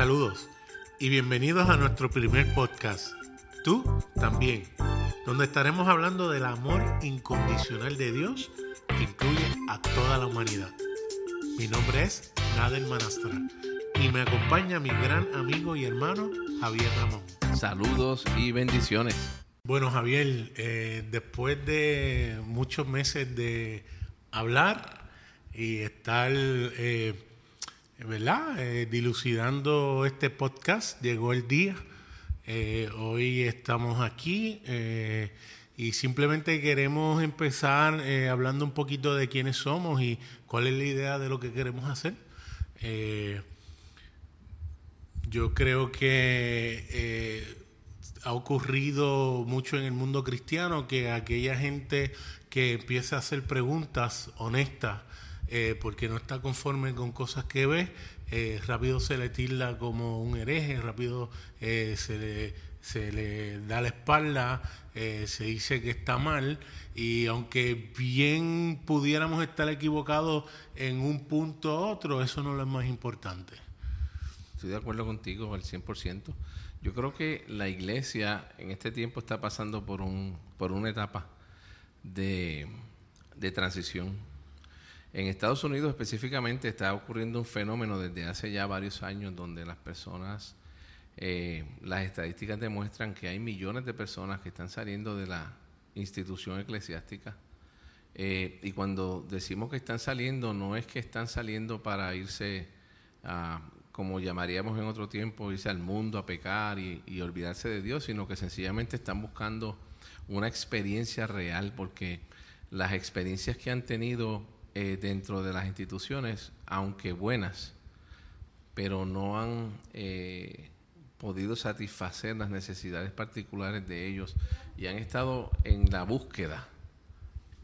Saludos y bienvenidos a nuestro primer podcast. Tú también, donde estaremos hablando del amor incondicional de Dios que incluye a toda la humanidad. Mi nombre es Nadel Manastra y me acompaña mi gran amigo y hermano Javier Ramón. Saludos y bendiciones. Bueno, Javier, eh, después de muchos meses de hablar y estar, eh, ¿verdad?, eh, dilucidando este podcast, llegó el día. hoy estamos aquí y simplemente queremos empezar hablando un poquito de quiénes somos y cuál es la idea de lo que queremos hacer. yo creo que ha ocurrido mucho en el mundo cristiano que aquella gente que empieza a hacer preguntas honestas eh, porque no está conforme con cosas que ve, eh, rápido se le tilda como un hereje, rápido eh, se, le, se le da la espalda, se dice que está mal y aunque bien pudiéramos estar equivocados en un punto u otro, eso no es lo más importante. Estoy de acuerdo contigo al 100%. Yo creo que la iglesia en este tiempo está pasando por, un, por una etapa de, transición. En Estados Unidos específicamente está ocurriendo un fenómeno desde hace ya varios años donde las personas, eh, las estadísticas demuestran que hay millones de personas que están saliendo de la institución eclesiástica. Eh, y cuando decimos que están saliendo, no es que están saliendo para irse a como llamaríamos en otro tiempo, irse al mundo a pecar y, olvidarse de Dios, sino que sencillamente están buscando una experiencia real, porque las experiencias que han tenido eh, dentro de las instituciones, aunque buenas, pero no han eh, podido satisfacer las necesidades particulares de ellos y han estado en la búsqueda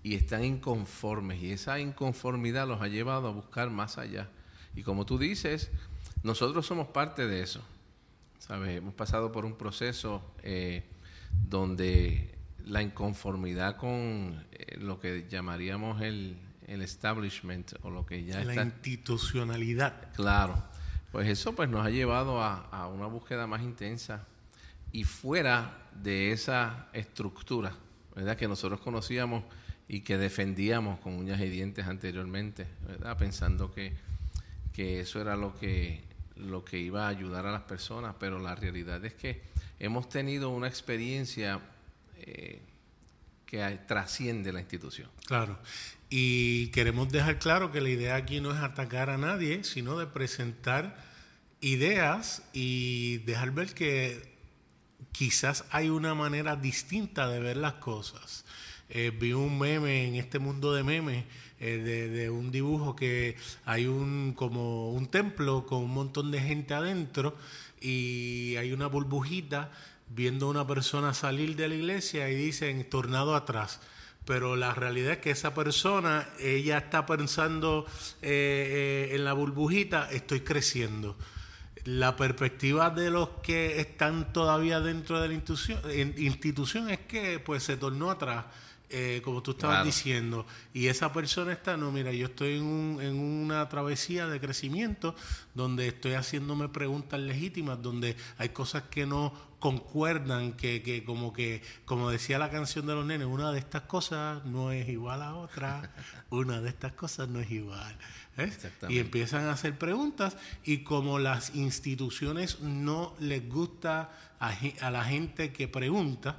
y están inconformes y esa inconformidad los ha llevado a buscar más allá. Y como tú dices, nosotros somos parte de eso. ¿sabes? Hemos pasado por un proceso eh, donde la inconformidad con eh, lo que llamaríamos el, establishment o lo que ya la está... institucionalidad. Claro. Pues eso pues nos ha llevado a, una búsqueda más intensa y fuera de esa estructura, ¿verdad? Que nosotros conocíamos y que defendíamos con uñas y dientes anteriormente, ¿verdad? Pensando que, que eso era lo que lo que iba a ayudar a las personas, pero la realidad es que hemos tenido una experiencia eh, que trasciende la institución. Claro, y queremos dejar claro que la idea aquí no es atacar a nadie, sino de presentar ideas y dejar ver que quizás hay una manera distinta de ver las cosas. Eh, vi un meme en este mundo de memes eh, de, un dibujo que hay un como un templo con un montón de gente adentro y hay una burbujita viendo a una persona salir de la iglesia y dicen tornado atrás pero la realidad es que esa persona, ella está pensando eh, en la burbujita, estoy creciendo. La perspectiva de los que están todavía dentro de la institución, institución es que pues se tornó atrás eh, como tú estabas diciendo, y esa persona está, no, mira, yo estoy en, en, una travesía de crecimiento donde estoy haciéndome preguntas legítimas, donde hay cosas que no concuerdan, que, que como que, como decía la canción de los nenes, una de estas cosas no es igual a otra, una de estas cosas no es igual. ¿eh? Y empiezan a hacer preguntas y como las instituciones no les gusta a, a la gente que pregunta,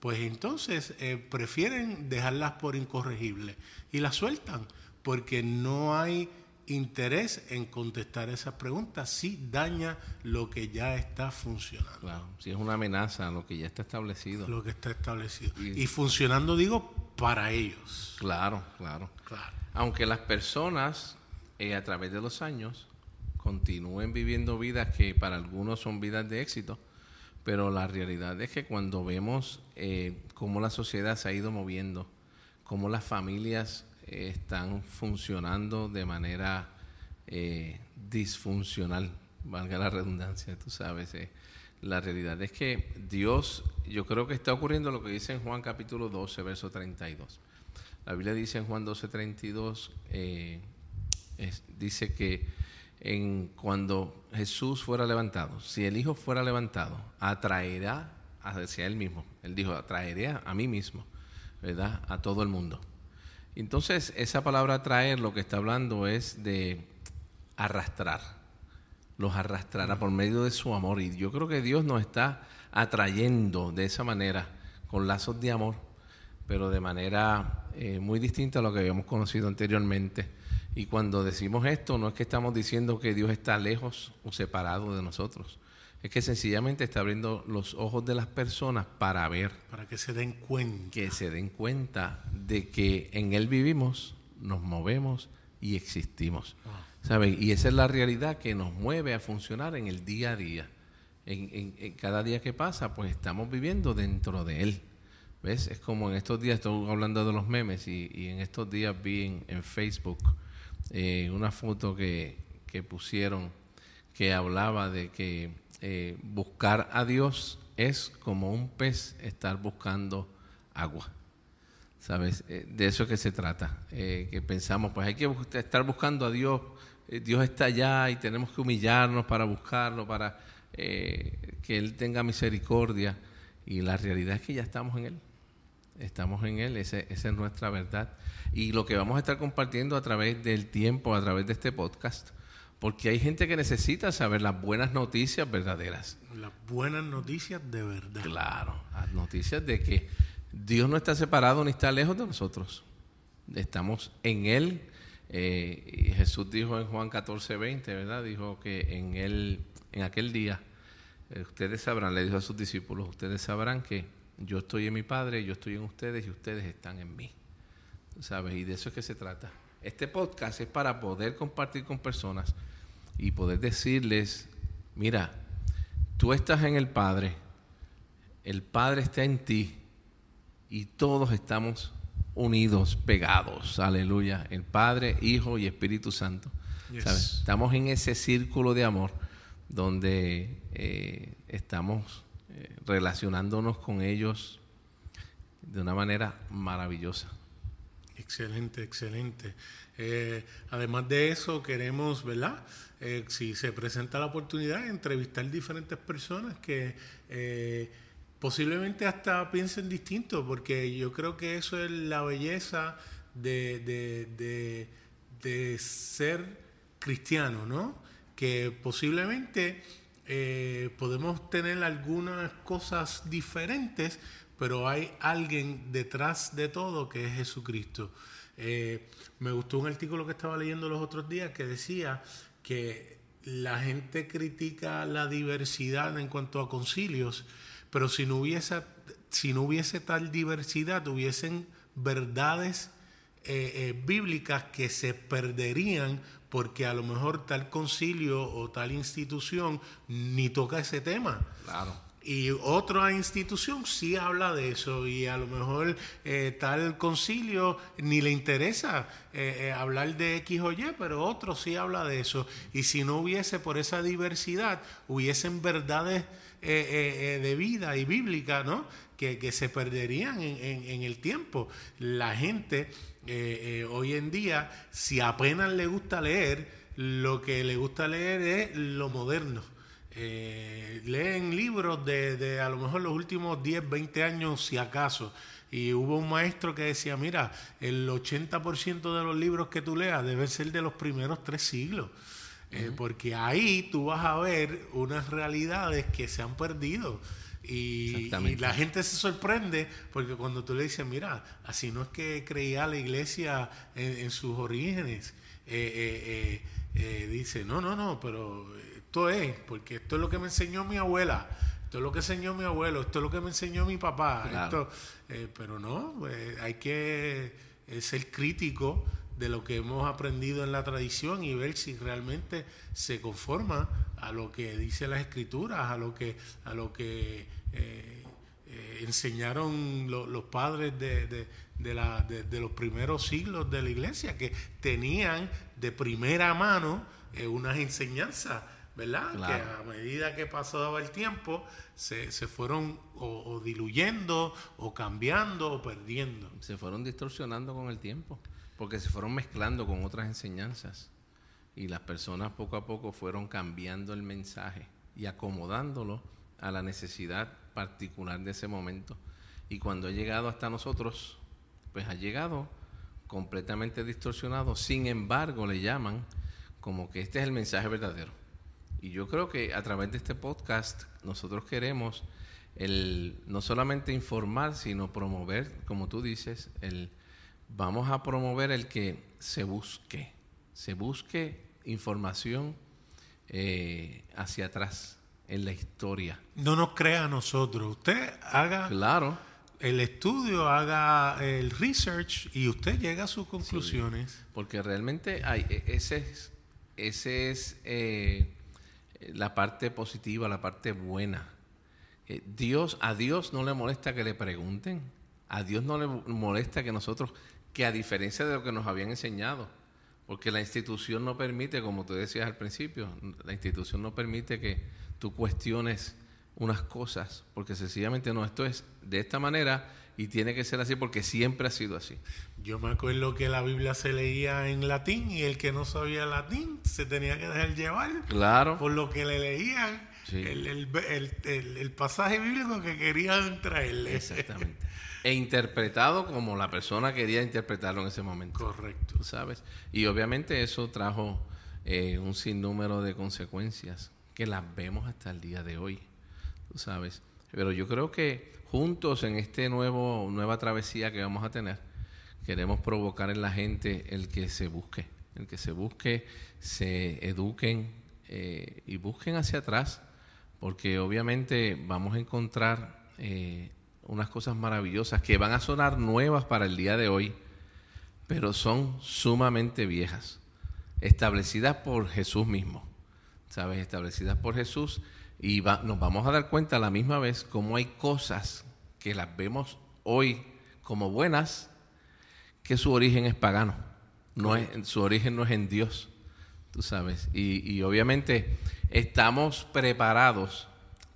pues entonces eh, prefieren dejarlas por incorregibles y las sueltan porque no hay interés en contestar esas preguntas si daña lo que ya está funcionando. Claro, si es una amenaza a lo que ya está establecido. Lo que está establecido. Y, funcionando, digo, para ellos. Claro, claro. claro. Aunque las personas eh, a través de los años continúen viviendo vidas que para algunos son vidas de éxito, pero la realidad es que cuando vemos eh, cómo la sociedad se ha ido moviendo, cómo las familias eh, están funcionando de manera eh, disfuncional, valga la redundancia, tú sabes, la realidad es que Dios, yo creo que está ocurriendo lo que dice en Juan capítulo 12, verso 32. La Biblia dice en Juan 12, 32, dice que en cuando Jesús fuera levantado, si el Hijo fuera levantado, atraerá hacia Él mismo. Él dijo, atraeré a mí mismo, ¿verdad? A todo el mundo. Entonces, esa palabra atraer lo que está hablando es de arrastrar. Los arrastrará por medio de su amor. Y yo creo que Dios nos está atrayendo de esa manera, con lazos de amor, pero de manera eh, muy distinta a lo que habíamos conocido anteriormente. Y cuando decimos esto, no es que estamos diciendo que Dios está lejos o separado de nosotros. Es que sencillamente está abriendo los ojos de las personas para ver. Para que se den cuenta. Que se den cuenta de que en Él vivimos, nos movemos y existimos. Y esa es la realidad que nos mueve a funcionar en el día a día. En, cada día que pasa, pues estamos viviendo dentro de Él. ¿Ves? Es como en estos días, estoy hablando de los memes y, en estos días vi en, Facebook eh, una foto que, que pusieron que hablaba de que eh, buscar a Dios es como un pez estar buscando agua. ¿Sabes? Eh, de eso es que se trata. Eh, que pensamos, pues hay que estar buscando a Dios. Dios está allá y tenemos que humillarnos para buscarlo, para que Él tenga misericordia. Y la realidad es que ya estamos en Él. Estamos en Él, esa es nuestra verdad. Y lo que vamos a estar compartiendo a través del tiempo, a través de este podcast, porque hay gente que necesita saber las buenas noticias verdaderas. Las buenas noticias de verdad. Claro, las noticias de que Dios no está separado ni está lejos de nosotros. Estamos en Él. Eh, Jesús dijo en Juan 14, 20, ¿verdad? Dijo que en él, en aquel día, eh, ustedes sabrán, le dijo a sus discípulos, ustedes sabrán que yo estoy en mi Padre, yo estoy en ustedes y ustedes están en mí. ¿Sabes? Y de eso es que se trata. Este podcast es para poder compartir con personas y poder decirles, mira, tú estás en el Padre, el Padre está en ti y todos estamos unidos, pegados, aleluya, el Padre, Hijo y Espíritu Santo. Estamos en ese círculo de amor donde eh, estamos eh, relacionándonos con ellos de una manera maravillosa. Excelente, excelente. Eh, además de eso, queremos, ¿verdad? Eh, si se presenta la oportunidad, entrevistar diferentes personas que posiblemente hasta piensen distinto, porque yo creo que eso es la belleza de, de, ser cristiano, ¿no? Que posiblemente podemos tener algunas cosas diferentes, pero hay alguien detrás de todo que es Jesucristo. Eh, me gustó un artículo que estaba leyendo los otros días que decía que la gente critica la diversidad en cuanto a concilios, pero si no hubiese, si no hubiese tal diversidad, hubiesen verdades eh, eh, bíblicas que se perderían porque a lo mejor tal concilio o tal institución ni toca ese tema. Claro. Y otra institución sí habla de eso y a lo mejor eh, tal concilio ni le interesa eh, eh, hablar de X o Y, pero otro sí habla de eso. Y si no hubiese por esa diversidad, hubiesen verdades de vida y bíblica, ¿no? Que, se perderían en, el tiempo. La gente hoy en día, si apenas le gusta leer, lo que le gusta leer es lo moderno eh, leen libros de, a lo mejor los últimos 10, 20 años, si acaso. Y hubo un maestro que decía, mira, el 80% de los libros que tú leas deben ser de los primeros tres siglos. Eh, porque ahí tú vas a ver unas realidades que se han perdido. Y, la gente se sorprende porque cuando tú le dices, mira, así no es que creía la iglesia en, sus orígenes, eh, dice, no, no, no, pero esto es, porque esto es lo que me enseñó mi abuela, esto es lo que enseñó mi abuelo, esto es lo que me enseñó mi papá. Eh, pero no, eh, hay que eh, ser crítico de lo que hemos aprendido en la tradición y ver si realmente se conforma a lo que dice las escrituras, a lo que, a lo que enseñaron los padres de, la, de, los primeros siglos de la iglesia, que tenían de primera mano unas enseñanzas ¿verdad? Que a medida que pasaba el tiempo se, se fueron o, diluyendo o cambiando o perdiendo. Se fueron distorsionando con el tiempo, porque se fueron mezclando con otras enseñanzas. y las personas poco a poco fueron cambiando el mensaje y acomodándolo a la necesidad particular de ese momento. Y cuando ha llegado hasta nosotros, pues ha llegado completamente distorsionado. Sin embargo, le llaman como que este es el mensaje verdadero. Y yo creo que a través de este podcast nosotros queremos el no solamente informar, sino promover, como tú dices, el vamos a promover el que se busque, se busque información eh, hacia atrás en la historia. No nos crea a nosotros. Usted haga Claro, el estudio, haga el research y usted llega a sus conclusiones. porque realmente hay, e- ese es, ese es eh, la parte positiva, la parte buena. Eh, Dios, a Dios no le molesta que le pregunten, a Dios no le molesta que nosotros, que a diferencia de lo que nos habían enseñado, porque la institución no permite, como tú decías al principio, la institución no permite que tú cuestiones unas cosas, porque sencillamente no, esto es de esta manera y tiene que ser así porque siempre ha sido así. Yo me acuerdo que la Biblia se leía en latín y el que no sabía latín se tenía que dejar llevar Claro. por lo que le leían Sí. el, el- el- el- el pasaje bíblico que querían traerle. Exactamente. E interpretado como la persona quería interpretarlo en ese momento. Correcto. Tú sabes. Y obviamente eso trajo eh, un sinnúmero de consecuencias que las vemos hasta el día de hoy. Tú sabes. Pero yo creo que juntos en este nuevo nueva travesía que vamos a tener, queremos provocar en la gente el que se busque, el que se busque, se eduquen eh, y busquen hacia atrás, porque obviamente vamos a encontrar eh, unas cosas maravillosas que van a sonar nuevas para el día de hoy, pero son sumamente viejas, establecidas por Jesús mismo, ¿sabes? Establecidas por Jesús y nos vamos a dar cuenta a la misma vez cómo hay cosas que las vemos hoy como buenas, que su origen es pagano, no es, su origen no es en Dios, tú sabes, y, y obviamente estamos preparados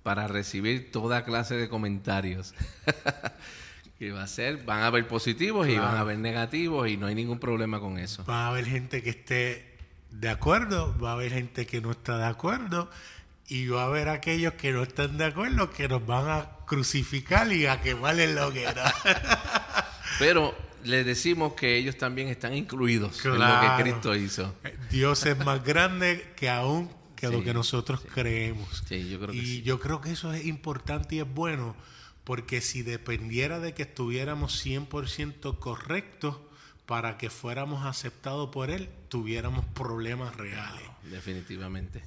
para recibir toda clase de comentarios. que va a ser, van a haber positivos y van a haber negativos y no hay ningún problema con eso. Va a haber gente que esté de acuerdo, va a haber gente que no está de acuerdo y va a haber aquellos que no están de acuerdo que nos van a crucificar y a quemar en la hoguera. Pero les decimos que ellos también están incluidos en lo que Cristo hizo. Dios es más grande que aún que lo que nosotros creemos. Sí, yo creo que y yo creo que eso es importante y es bueno, porque si dependiera de que estuviéramos 100% correctos para que fuéramos aceptados por Él, tuviéramos problemas reales. Definitivamente.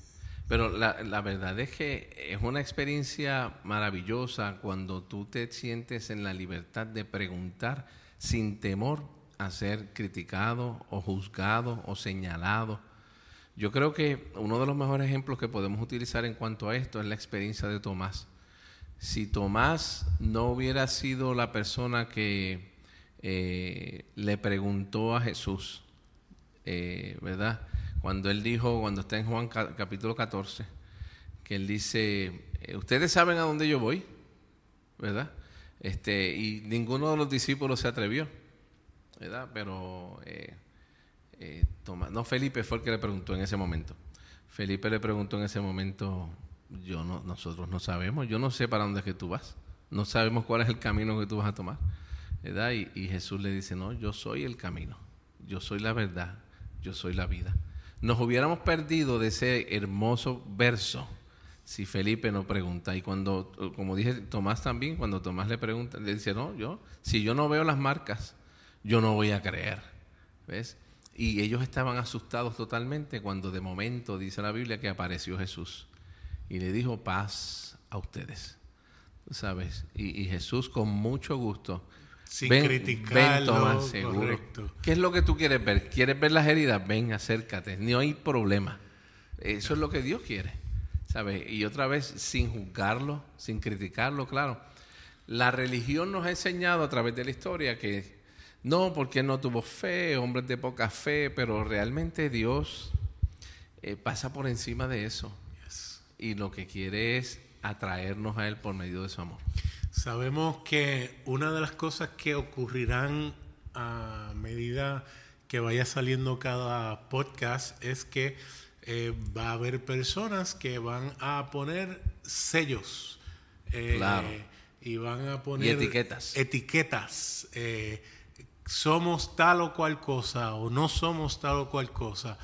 Pero la, la verdad es que es una experiencia maravillosa cuando tú te sientes en la libertad de preguntar sin temor a ser criticado o juzgado o señalado. Yo creo que uno de los mejores ejemplos que podemos utilizar en cuanto a esto es la experiencia de Tomás. Si Tomás no hubiera sido la persona que eh, le preguntó a Jesús, eh, ¿verdad? Cuando él dijo, cuando está en Juan ca- capítulo 14, que él dice, eh, ustedes saben a dónde yo voy, ¿verdad? Este, y ninguno de los discípulos se atrevió, ¿verdad? Pero eh, eh, no, Felipe fue el que le preguntó en ese momento. Felipe le preguntó en ese momento, yo no, nosotros no sabemos, yo no sé para dónde es que tú vas, no sabemos cuál es el camino que tú vas a tomar, ¿verdad? Y Jesús le dice, no, yo soy el camino, yo soy la verdad, yo soy la vida. Nos hubiéramos perdido de ese hermoso verso si Felipe no pregunta. Y cuando, como dije, Tomás también, cuando Tomás le pregunta, le dice, no, yo, si yo no veo las marcas, yo no voy a creer. ¿Ves? Y ellos estaban asustados totalmente cuando de momento dice la Biblia que apareció Jesús y le dijo paz a ustedes. ¿Tú ¿Sabes? Y, y Jesús con mucho gusto. Sin ven, criticarlo, ven, Tomás, seguro. correcto. ¿Qué es lo que tú quieres ver? ¿Quieres ver las heridas? Ven, acércate. No hay problema. Eso es lo que Dios quiere. ¿Sabes? Y otra vez, sin juzgarlo, sin criticarlo, claro. La religión nos ha enseñado a través de la historia que no, porque no tuvo fe, hombres de poca fe, pero realmente Dios eh, pasa por encima de eso. Y lo que quiere es atraernos a Él por medio de su amor. Sabemos que una de las cosas que ocurrirán a medida que vaya saliendo cada podcast es que eh, va a haber personas que van a poner sellos. eh, Claro. Y van a poner Y etiquetas. etiquetas. eh, somos tal o cual cosa o no somos tal o cual cosa.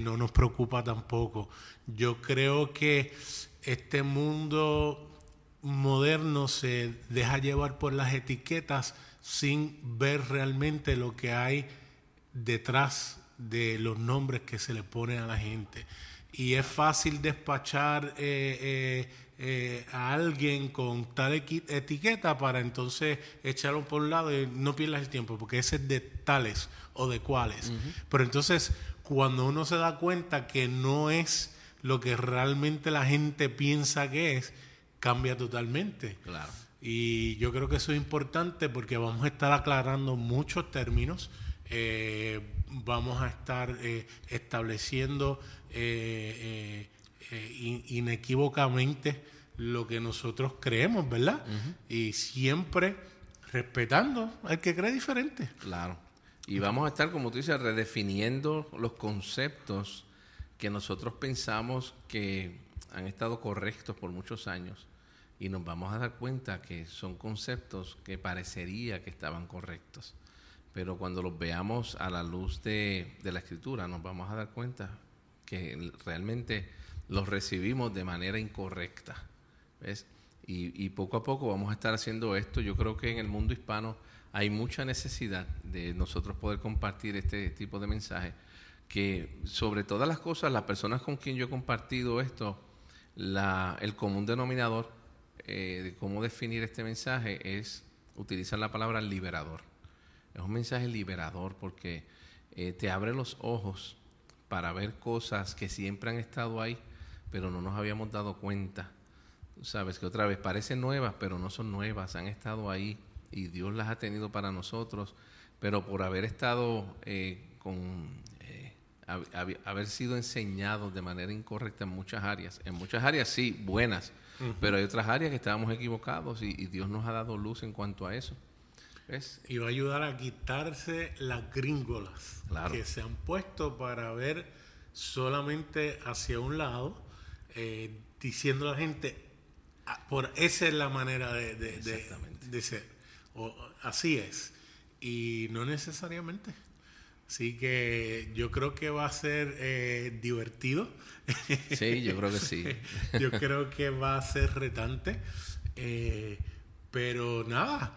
no nos preocupa tampoco. Yo creo que este mundo moderno se deja llevar por las etiquetas sin ver realmente lo que hay detrás de los nombres que se le pone a la gente. Y es fácil despachar eh, eh, eh, a alguien con tal etiqueta para entonces echarlo por un lado y no pierdas el tiempo, porque ese es de tales o de cuales. Pero entonces, cuando uno se da cuenta que no es lo que realmente la gente piensa que es, cambia totalmente. Claro. Y yo creo que eso es importante porque vamos a estar aclarando muchos términos, eh, vamos a estar eh, estableciendo eh, eh, eh, in- inequívocamente lo que nosotros creemos, ¿verdad? Y siempre respetando al que cree diferente. Claro. Y vamos a estar, como tú dices, redefiniendo los conceptos que nosotros pensamos que han estado correctos por muchos años y nos vamos a dar cuenta que son conceptos que parecería que estaban correctos. Pero cuando los veamos a la luz de, de la escritura, nos vamos a dar cuenta que realmente los recibimos de manera incorrecta. ¿Ves? Y, y poco a poco vamos a estar haciendo esto. Yo creo que en el mundo hispano hay mucha necesidad de nosotros poder compartir este tipo de mensaje. Que sobre todas las cosas, las personas con quien yo he compartido esto, la, el común denominador eh, de cómo definir este mensaje es utilizar la palabra liberador. Es un mensaje liberador porque eh, te abre los ojos para ver cosas que siempre han estado ahí, pero no nos habíamos dado cuenta. Tú sabes que otra vez parecen nuevas, pero no son nuevas, han estado ahí y Dios las ha tenido para nosotros, pero por haber estado eh, con, eh, hab- hab- haber sido enseñados de manera incorrecta en muchas áreas, en muchas áreas sí, buenas, pero hay otras áreas que estábamos equivocados y, y Dios nos ha dado luz en cuanto a eso. ¿Ves? Y va a ayudar a quitarse las gringolas Claro. que se han puesto para ver solamente hacia un lado, eh, diciendo a la gente, "Ah, por esa es la manera de, de- de- Exactamente. de ser. O, así es. Y no necesariamente. Así que yo creo que va a ser eh, divertido. Sí, yo creo que sí. Yo creo que va a ser retante. eh, pero nada,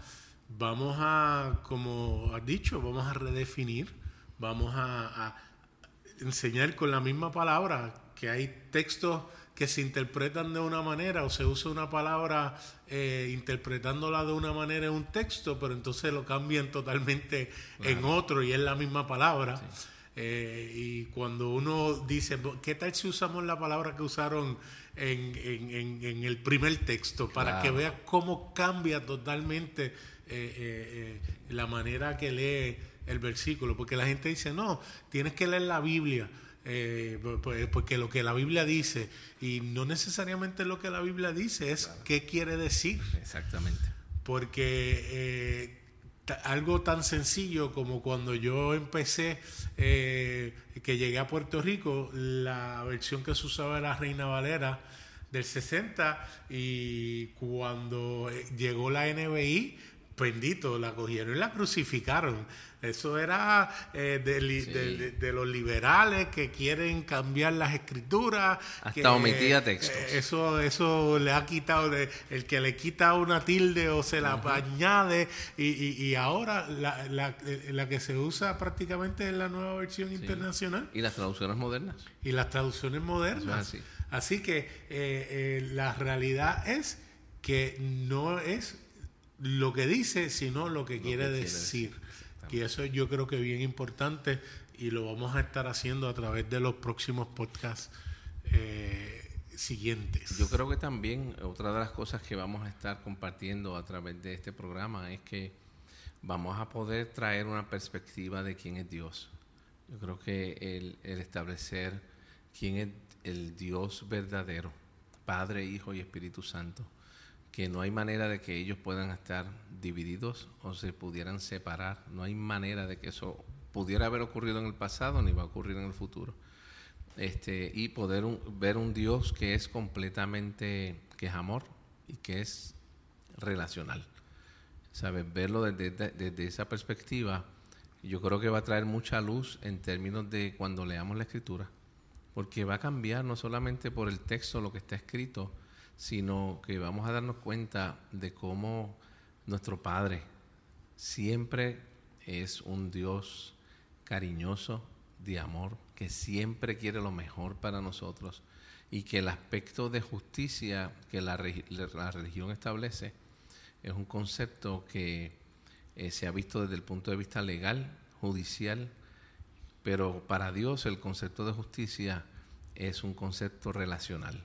vamos a, como has dicho, vamos a redefinir, vamos a, a enseñar con la misma palabra que hay textos que se interpretan de una manera o se usa una palabra eh, interpretándola de una manera en un texto, pero entonces lo cambian totalmente en otro y es la misma palabra. Eh, y cuando uno dice, ¿qué tal si usamos la palabra que usaron en, en- en- en el primer texto? Para Claro. que veas cómo cambia totalmente eh, eh, eh, la manera que lee el versículo. Porque la gente dice, no, tienes que leer la Biblia. eh, po- po- porque lo que la Biblia dice, y no necesariamente lo que la Biblia dice, es qué quiere decir Exactamente. porque eh, algo tan sencillo como cuando yo empecé, eh, que llegué a Puerto Rico, la versión que se usaba era Reina Valera del 60 y cuando llegó la NBI, bendito, la cogieron y la crucificaron. Eso era eh, de, li- Sí. de- de- de los liberales que quieren cambiar las escrituras. Hasta que, omitía textos. eh, eso, eso le ha quitado, de- el que le quita una tilde o se la añade, y, y- y ahora la, la- eh, la que se usa prácticamente es la nueva versión internacional ¿Y las traducciones modernas? y las traducciones modernas. Así. que eh, la realidad es que no es lo que dice, sino lo que quiere que quiere decir. decir. Y eso yo creo que es bien importante y lo vamos a estar haciendo a través de los próximos podcasts eh, siguientes. Yo creo que también otra de las cosas que vamos a estar compartiendo a través de este programa es que vamos a poder traer una perspectiva de quién es Dios. Yo creo que el, el establecer quién es el Dios verdadero, Padre, Hijo y Espíritu Santo, que no hay manera de que ellos puedan estar divididos o se pudieran separar, no hay manera de que eso pudiera haber ocurrido en el pasado ni va a ocurrir en el futuro. Este, y poder ver un Dios que es completamente, que es amor y que es relacional. ¿Sabes? Verlo desde, desde esa perspectiva, yo creo que va a traer mucha luz en términos de cuando leamos la escritura, porque va a cambiar no solamente por el texto, lo que está escrito, sino que vamos a darnos cuenta de cómo nuestro Padre siempre es un Dios cariñoso, de amor, que siempre quiere lo mejor para nosotros y que el aspecto de justicia que la, religión establece es un concepto que eh, se ha visto desde el punto de vista legal, judicial, pero para Dios el concepto de justicia es un concepto relacional.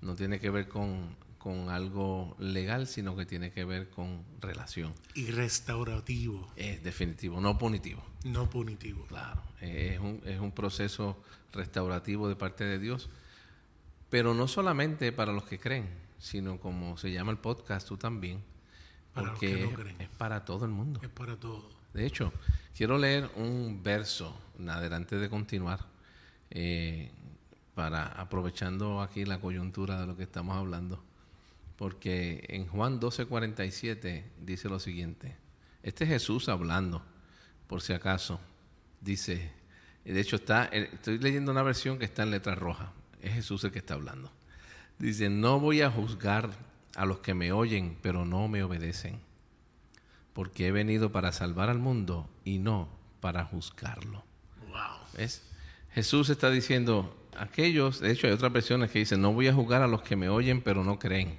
No tiene que ver con con algo legal, sino que tiene que ver con relación. Y restaurativo. Es definitivo, no punitivo. No punitivo. Claro, es un, es un proceso restaurativo de parte de Dios, pero no solamente para los que creen, sino como se llama el podcast, tú también, porque es para todo el mundo. Es para todo. De hecho, quiero leer un verso adelante de continuar, eh, para aprovechando aquí la coyuntura de lo que estamos hablando porque en Juan 12:47 dice lo siguiente. Este es Jesús hablando, por si acaso. Dice, de hecho está, estoy leyendo una versión que está en letra roja. Es Jesús el que está hablando. Dice, no voy a juzgar a los que me oyen, pero no me obedecen, porque he venido para salvar al mundo y no para juzgarlo. Wow. ¿Ves? Jesús está diciendo, aquellos, de hecho hay otras versiones que dicen, no voy a juzgar a los que me oyen, pero no creen.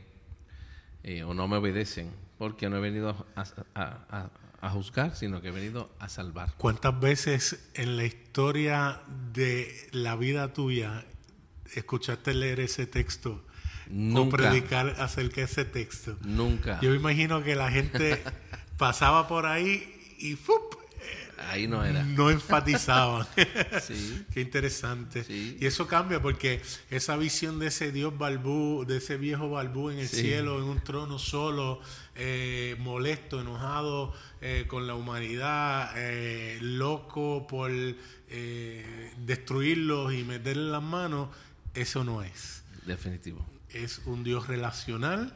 Eh, o no me obedecen, porque no he venido a, juzgar, sino que he venido a salvar. ¿Cuántas veces en la historia de la vida tuya escuchaste leer ese texto o predicar acerca de ese texto? Nunca. Yo me imagino que la gente pasaba por ahí y ¡fup! Ahí no era. No enfatizaban. sí. Qué interesante. Y eso cambia porque esa visión de ese Dios balbú, de ese viejo balbú en el cielo, en un trono solo, eh, molesto, enojado eh, con la humanidad, eh, loco por destruirlos y meterle las manos, eso no es. Definitivo. Es un Dios relacional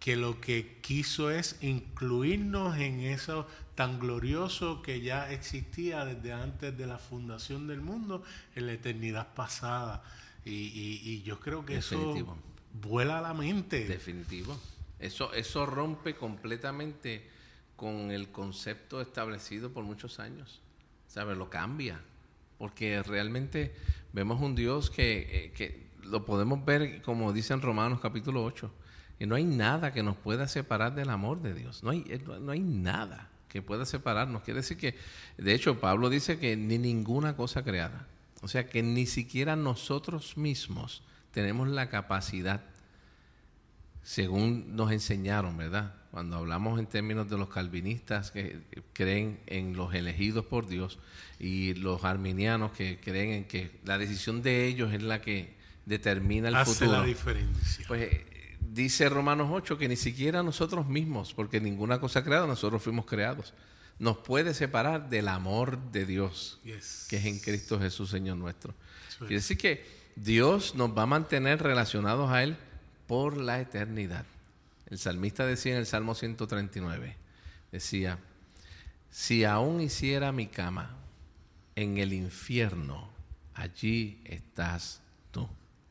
que lo que quiso es incluirnos en eso tan glorioso que ya existía desde antes de la fundación del mundo en la eternidad pasada. Y, yo creo que eso vuela a la mente. Definitivo. Eso, eso rompe completamente con el concepto establecido por muchos años. ¿Sabes? Lo cambia. Porque realmente vemos un Dios que, eh, que lo podemos ver, como dice en Romanos capítulo 8, que no hay nada que nos pueda separar del amor de Dios. No hay, eh, no hay nada que pueda separarnos. Quiere decir que, de hecho, Pablo dice que ni ninguna cosa creada. O sea que ni siquiera nosotros mismos tenemos la capacidad, según nos enseñaron, ¿verdad? Cuando hablamos en términos de los calvinistas que creen en los elegidos por Dios y los arminianos que creen en que la decisión de ellos es la que determina el Hace futuro. la diferencia. Pues dice Romanos 8 que ni siquiera nosotros mismos, porque ninguna cosa creada, nosotros fuimos creados, nos puede separar del amor de Dios, que es en Cristo Jesús, Señor nuestro. Quiere decir que Dios nos va a mantener relacionados a Él por la eternidad. El salmista decía en el Salmo 139, decía, si aún hiciera mi cama en el infierno, allí estás tú.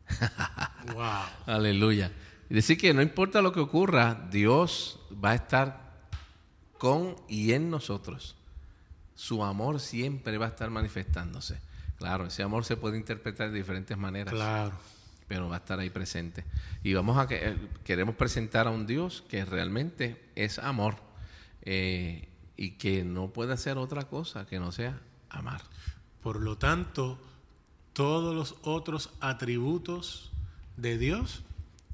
wow. Aleluya. Y decir que no importa lo que ocurra, Dios va a estar con y en nosotros. Su amor siempre va a estar manifestándose. Claro, ese amor se puede interpretar de diferentes maneras. Claro. Pero va a estar ahí presente. Y vamos a que eh, queremos presentar a un Dios que realmente es amor eh, y que no puede hacer otra cosa que no sea amar. Por lo tanto, todos los otros atributos de Dios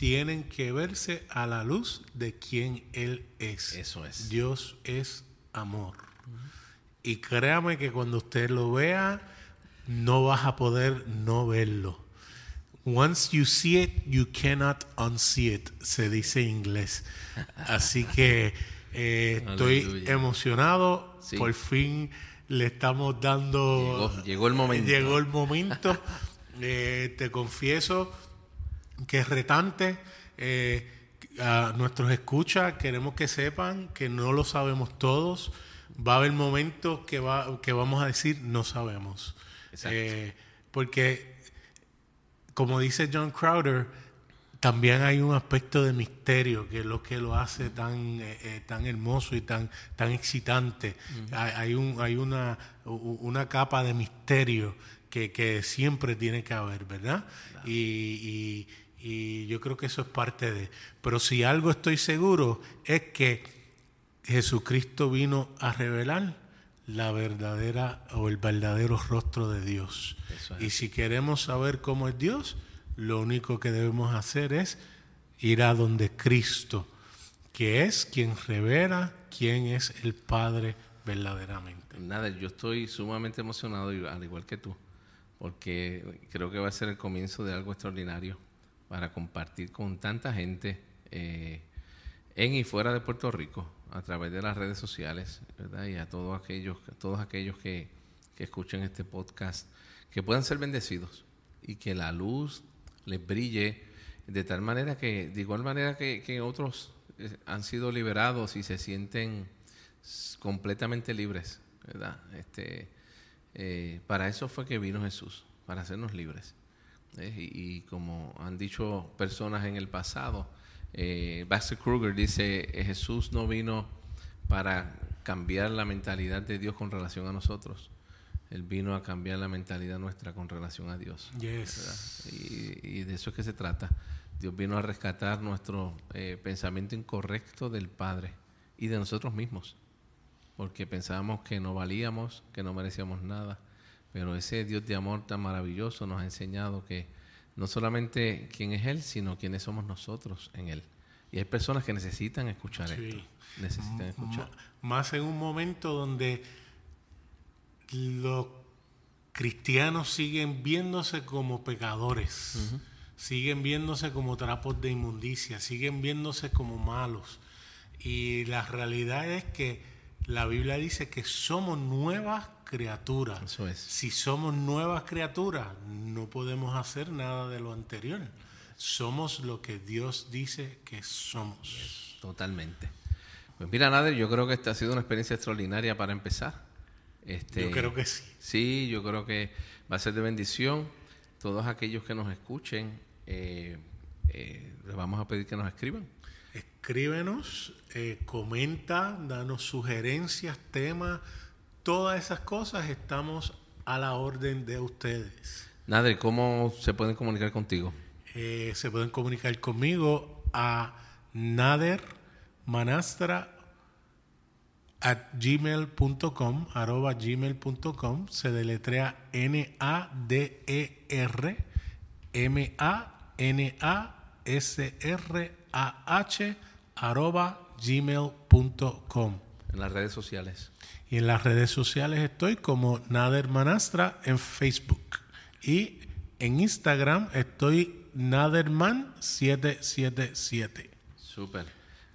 tienen que verse a la luz de quien Él es. Eso es. Dios es amor. Y créame que cuando usted lo vea, no vas a poder no verlo. Once you see it, you cannot unsee it, se dice en inglés. Así que eh, estoy emocionado. Por fin le estamos dando... Llegó, llegó el momento. Llegó el momento. Eh, te confieso que es retante. Eh, a nuestros escuchas queremos que sepan que no lo sabemos todos. Va a haber momentos que, va, que vamos a decir no sabemos. Eh, porque, como dice John Crowder, también hay un aspecto de misterio que es lo que lo hace tan, tan hermoso y tan, tan excitante. hay, un, hay una, una capa de misterio que, siempre tiene que haber, ¿verdad? Y, yo creo que eso es parte de... Pero si algo estoy seguro es que Jesucristo vino a revelar la verdadera o el verdadero rostro de Dios. Y si queremos saber cómo es Dios, lo único que debemos hacer es ir a donde Cristo, que es quien revela quién es el Padre verdaderamente. Nada, yo estoy sumamente emocionado, al igual que tú porque creo que va a ser el comienzo de algo extraordinario para compartir con tanta gente eh, en y fuera de Puerto Rico a través de las redes sociales, ¿verdad? Y a todos aquellos, todos aquellos que, que escuchen este podcast, que puedan ser bendecidos y que la luz les brille de tal manera que, de igual manera que, que otros eh, han sido liberados y se sienten completamente libres, ¿verdad? Este, eh, para eso fue que vino Jesús, para hacernos libres. ¿Eh? Y, como han dicho personas en el pasado, eh, Baxter Kruger dice, eh, Jesús no vino para cambiar la mentalidad de Dios con relación a nosotros. Él vino a cambiar la mentalidad nuestra con relación a Dios. Y, y, de eso es que se trata. Dios vino a rescatar nuestro pensamiento incorrecto del Padre y de nosotros mismos porque pensábamos que no valíamos, que no merecíamos nada. Pero ese Dios de amor tan maravilloso nos ha enseñado que no solamente quién es Él, sino quiénes somos nosotros en Él. Y hay personas que necesitan escuchar esto. Necesitan escuchar. más en un momento donde los cristianos siguen viéndose como pecadores, siguen viéndose como trapos de inmundicia, siguen viéndose como malos. Y la realidad es que la Biblia dice que somos nuevas criaturas. Eso es. Si somos nuevas criaturas, no podemos hacer nada de lo anterior. Somos lo que Dios dice que somos. Totalmente. Pues mira, Nader, yo creo que esta ha sido una experiencia extraordinaria para empezar. Este, yo creo que sí. Sí, yo creo que va a ser de bendición. Todos aquellos que nos escuchen, eh, eh, les vamos a pedir que nos escriban escríbenos, eh, comenta, danos sugerencias, temas, todas esas cosas estamos a la orden de ustedes. Nader, ¿cómo se pueden comunicar contigo? Eh, se pueden comunicar conmigo a nadermanastra at gmail.com, arroba gmail.com, se deletrea N-A-D-E-R M-A-N-A-S-R-A-H arroba gmail.com. En las redes sociales. Y en las redes sociales estoy como Nader Manastra en Facebook. Y en Instagram estoy Naderman777. Súper.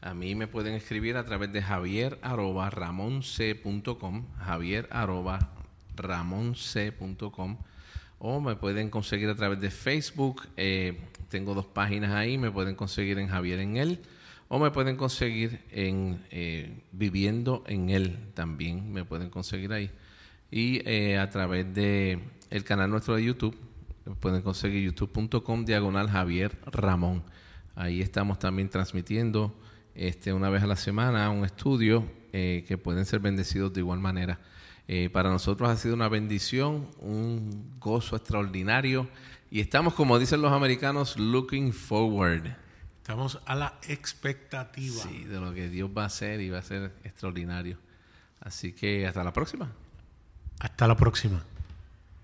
A mí me pueden escribir a través de javier arroba ramonc.com, javier arroba ramonc.com o me pueden conseguir a través de Facebook. Eh, tengo dos páginas ahí, me pueden conseguir en Javier en él o me pueden conseguir en eh, Viviendo en Él también, me pueden conseguir ahí. Y eh, a través de el canal nuestro de YouTube, pueden conseguir youtube.com diagonal Javier Ramón. Ahí estamos también transmitiendo este, una vez a la semana un estudio eh, que pueden ser bendecidos de igual manera. para nosotros ha sido una bendición, un gozo extraordinario y estamos, como dicen los americanos, looking forward Estamos a la expectativa. Sí, de lo que Dios va a hacer y va a ser extraordinario. Así que hasta la próxima. Hasta la próxima.